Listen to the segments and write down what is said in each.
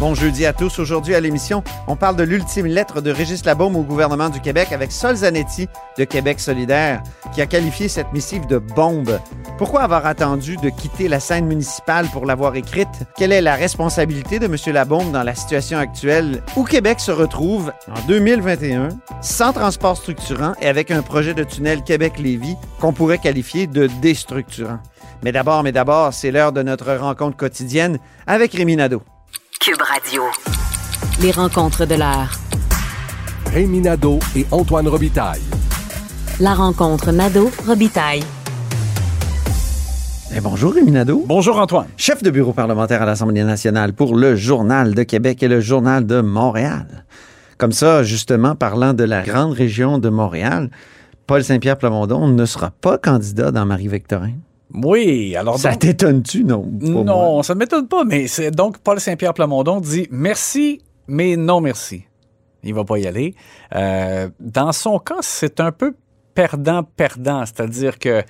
Bon jeudi à tous. Aujourd'hui à l'émission, on parle de l'ultime lettre de Régis Labaume au gouvernement du Québec avec Sol Zanetti de Québec solidaire qui a qualifié cette missive de bombe. Pourquoi avoir attendu de quitter la scène municipale pour l'avoir écrite? Quelle est la responsabilité de M. Labaume dans la situation actuelle? Où Québec se retrouve en 2021 sans transport structurant et avec un projet de tunnel Québec-Lévis qu'on pourrait qualifier de déstructurant? Mais d'abord, mais d'abord, c'est l'heure de notre rencontre quotidienne avec Rémi Nadeau. Cube Radio. Les rencontres de l'heure. Rémi Nadeau et Antoine Robitaille. La rencontre Nadeau-Robitaille. Eh, bonjour Rémi Nadeau. Bonjour Antoine. Chef de bureau parlementaire à l'Assemblée nationale pour le Journal de Québec et le Journal de Montréal. Comme ça, justement, parlant de la grande région de Montréal, Paul Saint-Pierre Plamondon ne sera pas candidat dans Marie-Victorin. Oui, alors Ça donc- t'étonne-tu, non? Moi. non, ça ne m'étonne pas, mais c'est donc Paul Saint-Pierre Plamondon dit merci, mais non merci. Il va pas y aller. Euh, dans son cas, c'est un peu perdant-perdant, c'est-à-dire que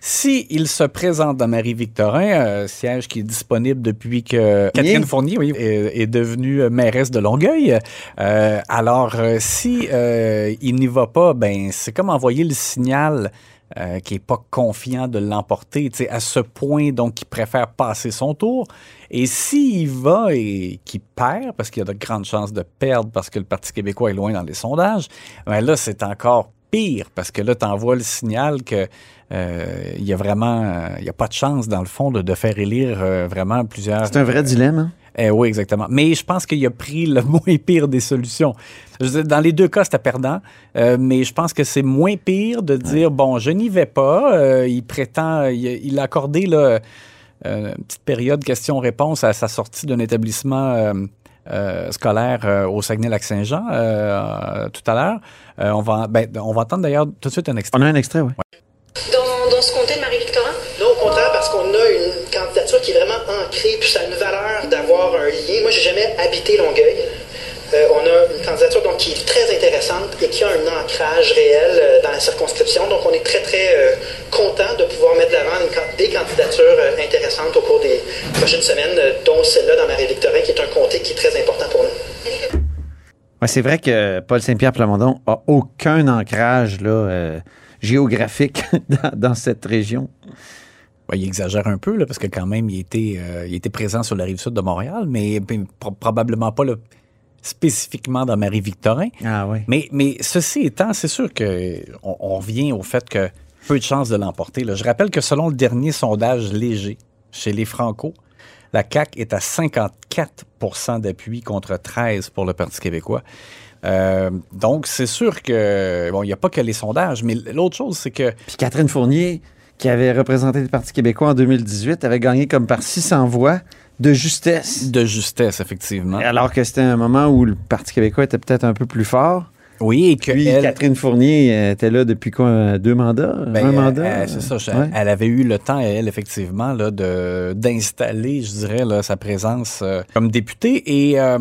si il se présente dans Marie-Victorin, euh, siège qui est disponible depuis que Catherine Fournier oui, est, est devenue mairesse de Longueuil, euh, alors si il n'y va pas, ben c'est comme envoyer le signal euh, qui est pas confiant de l'emporter, tu sais, à ce point donc qu'il préfère passer son tour. Et s'il va et qu'il perd, parce qu'il y a de grandes chances de perdre parce que le Parti québécois est loin dans les sondages, ben là c'est encore pire parce que là tu envoies le signal que euh, il y a vraiment euh, il y a pas de chance dans le fond de, de faire élire vraiment plusieurs C'est un vrai dilemme. hein? Eh oui, exactement. Mais je pense qu'il a pris le moins pire des solutions. Je veux dire, dans les deux cas, c'était perdant, euh, mais je pense que c'est moins pire de dire bon, je n'y vais pas. Euh, il prétend, il, il a accordé là, euh, une petite période question-réponse à sa sortie d'un établissement. euh, euh, scolaire euh, au Saguenay-Lac-Saint-Jean euh, tout à l'heure. Euh, on, va, ben, on va entendre d'ailleurs tout de suite un extrait. On a un extrait, oui. Dans, dans ce comté de Marie-Victorin? Non, au contraire, parce qu'on a une qui est vraiment ancrée, puis ça a une valeur d'avoir un lien. Moi, j'ai jamais habité Longueuil. Euh, on a une candidature donc, qui est très intéressante et qui a un ancrage réel euh, dans la circonscription. Donc, on est très, très euh, content de pouvoir mettre de l'avant des candidatures euh, intéressantes au cours des prochaines semaines, dont celle-là dans Marie-Victorin, qui est un comté qui est très important pour nous. Ouais, c'est vrai que Paul Saint-Pierre Plamondon a aucun ancrage là, géographique dans cette région. Ouais, il exagère un peu, là, parce que quand même, il était, euh, il était présent sur la rive sud de Montréal, mais ben, pro- probablement pas spécifiquement dans Marie-Victorin. Ah oui. Mais, mais ceci étant, c'est sûr que on, revient au fait que peu de chances de l'emporter. Je rappelle que selon le dernier sondage léger chez les Franco, la CAQ est à 54% d'appui contre 13 pour le Parti québécois. Euh, donc, c'est sûr que, bon, il n'y a pas que les sondages, mais l'autre chose, c'est que Puis Catherine Fournier, qui avait représenté le Parti québécois en 2018, avait gagné comme par 600 voix de justesse. de justesse, effectivement. Alors que c'était un moment où le Parti québécois était peut-être un peu plus fort. Oui, et que Puis elle- Catherine Fournier euh, était là depuis quoi, euh, deux mandats? Ben, un elle- mandat? elle- c'est ça. je- Ouais. Elle avait eu le temps, elle, effectivement, là, de, d'installer, je dirais, là, sa présence euh, comme députée. Et, euh,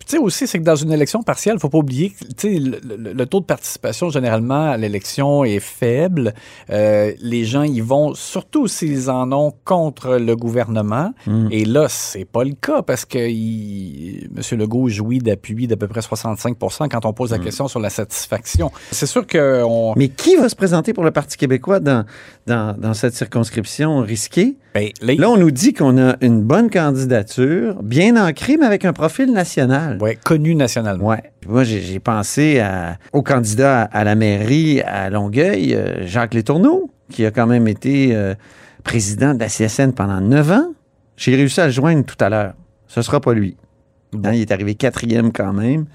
tu sais, aussi, c'est que dans une élection partielle, faut pas oublier que, tu sais, le, le- le taux de participation, généralement, à l'élection est faible. Euh, les gens y vont, surtout s'ils en ont contre le gouvernement. Mm. Et là, c'est pas le cas parce que il, M. Legault jouit d'appui d'à peu près 65% quand on pose la question sur la satisfaction. C'est sûr que on, Mais qui va se présenter pour le Parti québécois dans, dans, dans cette circonscription risquée? ben, là, Là, on nous dit qu'on a une bonne candidature, bien ancrée, mais avec un profil national. Ouais, connu nationalement. Ouais. Moi, j'ai pensé à- au candidat à la mairie à Longueuil, euh, Jacques Létourneau, qui a quand même été euh, président de la CSN pendant neuf ans. J'ai réussi à le joindre tout à l'heure. Ce sera pas lui. Hein, il est arrivé quatrième quand même.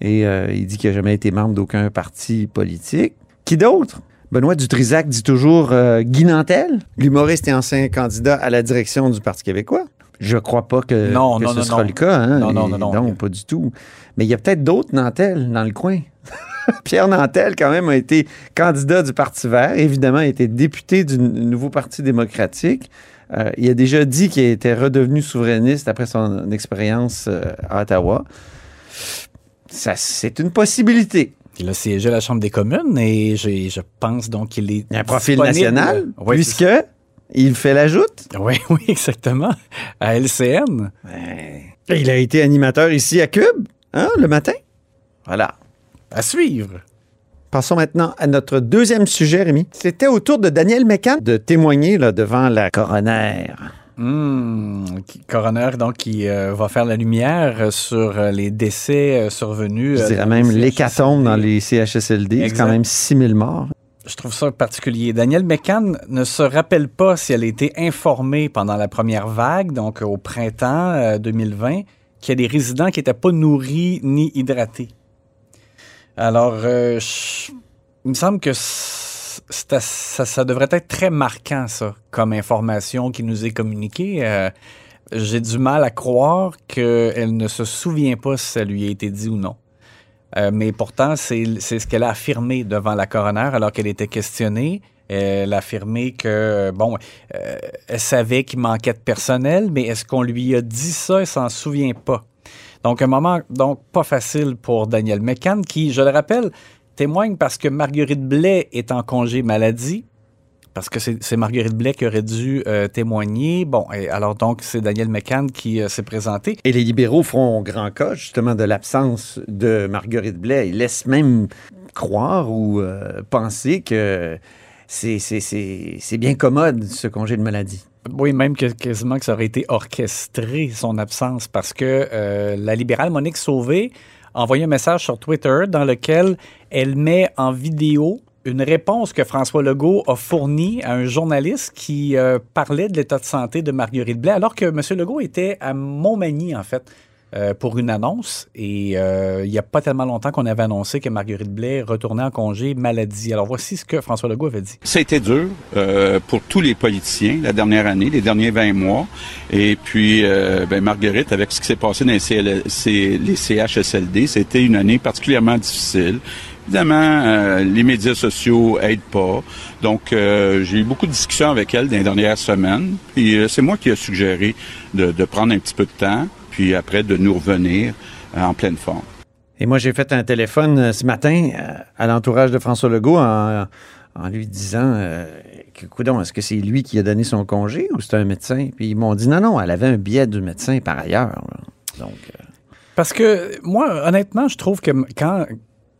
Et euh, il dit qu'il n'a jamais été membre d'aucun parti politique. Qui d'autre? Benoît Dutrisac dit toujours euh, Guy Nantel, l'humoriste et ancien candidat à la direction du Parti québécois. Je crois pas que, Non, que non, ce non, sera non. le cas. Hein? Non, non, Et non, non. pas du tout. Mais il y a peut-être d'autres Nantel dans le coin. Pierre Nantel, quand même, a été candidat du Parti vert. Évidemment, a été député du Nouveau Parti démocratique. Euh, il a déjà dit qu'il était redevenu souverainiste après son expérience euh, à Ottawa. Ça, c'est une possibilité. Il a siégé à la Chambre des communes et je pense donc qu'il est. Il y a un profil national, Oui, puisque il fait la joute. oui, oui, exactement. À LCN. Il a été animateur ici à Cube, hein, le matin. Voilà. À suivre. Passons maintenant à notre deuxième sujet, Rémi. C'était au tour de Daniel Mécan de témoigner là, devant la coroner. Qui- coroner, donc, qui euh, va faire la lumière sur euh, les décès euh, survenus. Je dirais même l'hécatombe dans les CHSLD. C'est quand même 6000 morts. Je trouve ça particulier. Daniel McCann ne se rappelle pas si elle a été informée pendant la première vague, donc au printemps euh, 2020, qu'il y a des résidents qui n'étaient pas nourris ni hydratés. Alors, euh, il me semble que ça, ça devrait être très marquant, ça, comme information qui nous est communiquée. Euh, J'ai du mal à croire qu'elle ne se souvient pas si ça lui a été dit ou non. Euh, mais pourtant, c'est c'est ce qu'elle a affirmé devant la coroner alors qu'elle était questionnée. Elle a affirmé que, bon, euh, elle savait qu'il manquait de personnel, mais est-ce qu'on lui a dit ça? Elle s'en souvient pas. Donc, un moment donc pas facile pour Daniel McCann, qui, je le rappelle, témoigne parce que Marguerite Blais est en congé maladie, parce que c'est Marguerite Blais qui aurait dû euh, témoigner. Bon, et alors donc, c'est Daniel McCann qui euh, s'est présenté. Et les libéraux font grand cas, justement, de l'absence de Marguerite Blais. Ils laissent même croire ou euh, penser que c'est bien commode, ce congé de maladie. Oui, même que, quasiment que ça aurait été orchestré, son absence, parce que euh, la libérale Monique Sauvé a envoyé un message sur Twitter dans lequel elle met en vidéo une réponse que François Legault a fournie à un journaliste qui euh, parlait de l'état de santé de Marguerite Blais, alors que M. Legault était à Montmagny, en fait, euh, pour une annonce. Et euh, il n'y a pas tellement longtemps qu'on avait annoncé que Marguerite Blais retournait en congé maladie. Alors voici ce que François Legault avait dit. Ça a été dur euh, pour tous les politiciens la dernière année, les derniers 20 mois. Et puis, euh, ben, Marguerite, avec ce qui s'est passé dans les, CL les CHSLD, c'était une année particulièrement difficile. Évidemment, euh, les médias sociaux aident pas. Donc, euh, j'ai eu beaucoup de discussions avec elle dans les dernières semaines. Puis, euh, c'est moi qui ai suggéré de, de prendre un petit peu de temps, puis après de nous revenir euh, en pleine forme. Et moi, j'ai fait un téléphone euh, ce matin euh, à l'entourage de François Legault en, en lui disant euh, que, coudonc, est-ce que c'est lui qui a donné son congé ou c'est un médecin? Puis ils m'ont dit non, non, elle avait un billet du médecin par ailleurs. Donc, euh, Parce que moi, honnêtement, je trouve que quand, tu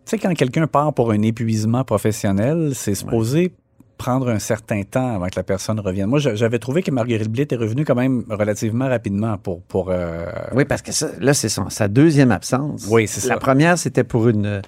sais, quand quelqu'un part pour un épuisement professionnel, c'est supposé prendre un certain temps avant que la personne revienne. Moi, j'a- j'avais trouvé que Marguerite Blais est revenue quand même relativement rapidement pour... pour euh, oui, parce que ça, là, c'est sa deuxième absence. Oui, c'est La ça. première, c'était pour une,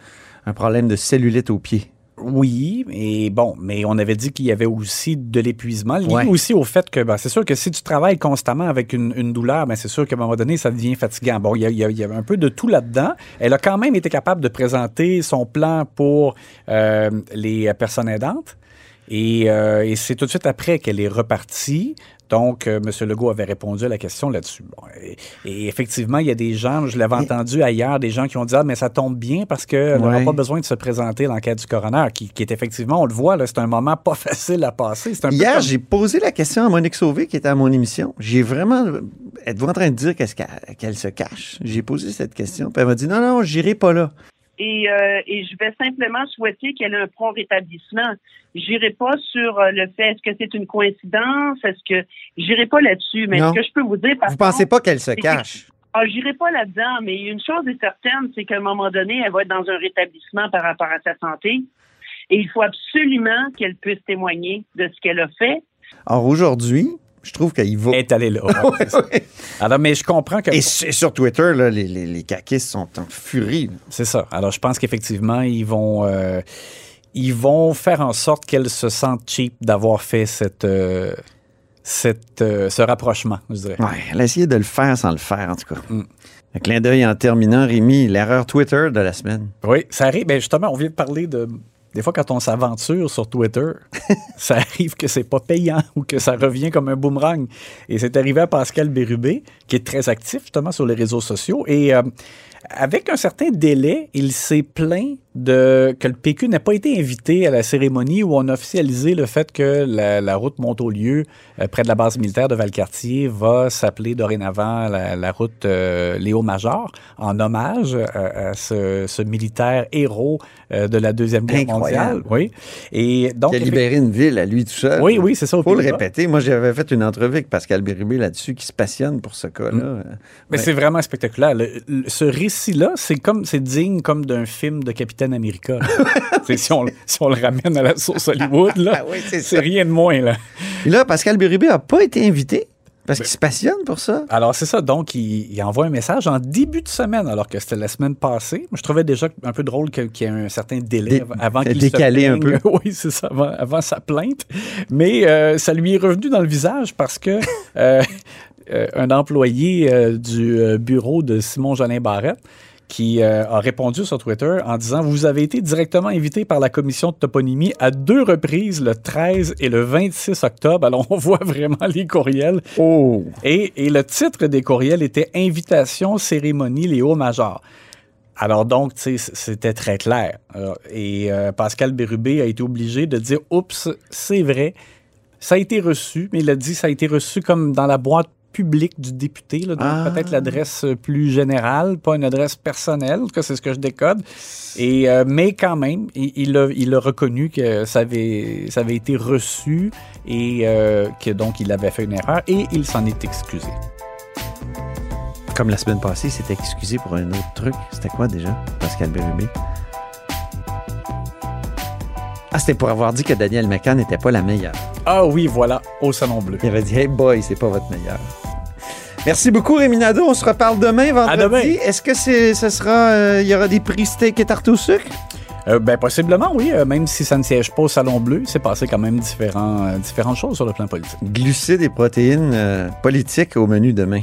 un problème de cellulite au pied. Oui, et bon, mais on avait dit qu'il y avait aussi de l'épuisement, lié Ouais. aussi au fait que, ben, c'est sûr que si tu travailles constamment avec une, une douleur, ben, c'est sûr qu'à un moment donné, ça devient fatigant. Bon, il y, a- y a- y avait un peu de tout là-dedans. Elle a quand même été capable de présenter son plan pour euh, les personnes aidantes. Et, euh, et c'est tout de suite après qu'elle est repartie. Donc, euh, M. Legault avait répondu à la question là-dessus. Bon, et, et effectivement, il y a des gens, je l'avais entendu ailleurs, des gens qui ont dit Ah, mais ça tombe bien parce n'aura Ouais. pas besoin de se présenter à l'enquête du coroner, qui, qui est effectivement, on le voit, là, c'est un moment pas facile à passer. Un Hier, comme- j'ai posé la question à Monique Sauvé, qui était à mon émission. J'ai vraiment. Êtes-vous en train de dire qu'est-ce qu'elle qu'elle se cache? J'ai posé cette question. Puis elle m'a dit non, non, j'irai pas là. Et, euh, et je vais simplement souhaiter qu'elle ait un prompt rétablissement. J'irai pas sur euh, le fait est-ce que c'est une coïncidence, est-ce que j'irai pas là-dessus. Mais Non. ce que je peux vous dire, par Vous pensez contre, pas qu'elle se que- cache? Ah, j'irai pas là-dedans, mais une chose est certaine, c'est qu'à un moment donné, elle va être dans un rétablissement par rapport à sa santé. Et il faut absolument qu'elle puisse témoigner de ce qu'elle a fait. Or, aujourd'hui, je trouve qu'il va. Est allée là. ouais, c'est ça. Alors, mais je comprends que. Et sur sur Twitter, là, les, les, les caquistes sont en furie. C'est ça. Alors, je pense qu'effectivement, ils vont, euh, ils vont faire en sorte qu'elle se sente cheap d'avoir fait cette, euh, cette, euh, ce rapprochement, je dirais. Ouais, elle a essayé de le faire sans le faire, en tout cas. Mm. Un clin d'œil en terminant, Rémi, l'erreur Twitter de la semaine. Oui, ça arrive. Ben justement, on vient de parler de. Des fois, quand on s'aventure sur Twitter, ça arrive que c'est pas payant ou que ça revient comme un boomerang. Et c'est arrivé à Pascal Bérubé, qui est très actif justement sur les réseaux sociaux. Et euh, avec un certain délai, il s'est plaint de, que le PQ n'ait pas été invité à la cérémonie où on a officialisé le fait que la, la route Montaulieu, euh, près de la base militaire de Valcartier, va s'appeler dorénavant la, la route euh, Léo Major, en hommage à, à ce, ce militaire héros euh, de la Deuxième Guerre Incroyable. mondiale. Oui. Et donc, Qui a libéré une ville à lui tout seul. Oui, oui, c'est ça. au Faut le répéter. Moi, j'avais fait une entrevue avec Pascal Bérubé là-dessus qui se passionne pour ce cas-là. Mm. Mais Ouais. c'est vraiment spectaculaire. Le- le- ce récit-là, c'est comme c'est digne comme d'un film de Capitaine America. là. C'est si, on, le- si on le ramène à la source Hollywood, là, Ah oui, c'est rien de moins. Là. Et là, Pascal Bérubé n'a pas été invité parce qu'il se passionne pour ça. Alors, c'est ça. Donc, il, il envoie un message en début de semaine, alors que c'était la semaine passée. Je trouvais déjà un peu drôle qu'il y ait un certain délai Dé- av- avant qu'il décalé se un peu. Oui, c'est ça, avant, avant sa plainte. Mais euh, ça lui est revenu dans le visage parce que euh, euh, un employé euh, du bureau de Simon Jolin Barrette qui euh, a répondu sur Twitter en disant Vous avez été directement invité par la commission de toponymie à deux reprises, le 13 et le 26 octobre. Alors, on voit vraiment les courriels. Oh! Et, et le titre des courriels était Invitation, cérémonie, Léo Major. Alors donc, c'était très clair. Alors, et euh, Pascal Bérubé a été obligé de dire Oups, c'est vrai, ça a été reçu, mais il a dit ça a été reçu comme dans la boîte publique du député, là, donc Ah. peut-être l'adresse plus générale, pas une adresse personnelle, en tout cas c'est ce que je décode. Et, euh, mais quand même, il, il a, il a reconnu que ça avait, ça avait été reçu et euh, que donc il avait fait une erreur et il s'en est excusé. Comme la semaine passée, il s'était excusé pour un autre truc. C'était quoi déjà, Pascal Bérubé? Ah, c'était pour avoir dit que Daniel McCann n'était pas la meilleure. Ah oui, voilà, au Salon Bleu. Il avait dit, hey boy, c'est pas votre meilleur. Merci beaucoup, Rémi Nadeau. On se reparle demain, vendredi. demain. Est-ce que c'est, ce sera, euh, il y aura des prix steak et tarte au sucre? Euh, ben, possiblement, oui. euh, même si ça ne siège pas au Salon Bleu, c'est passé quand même différents, différentes choses sur le plan politique. Glucides et protéines politiques au menu demain.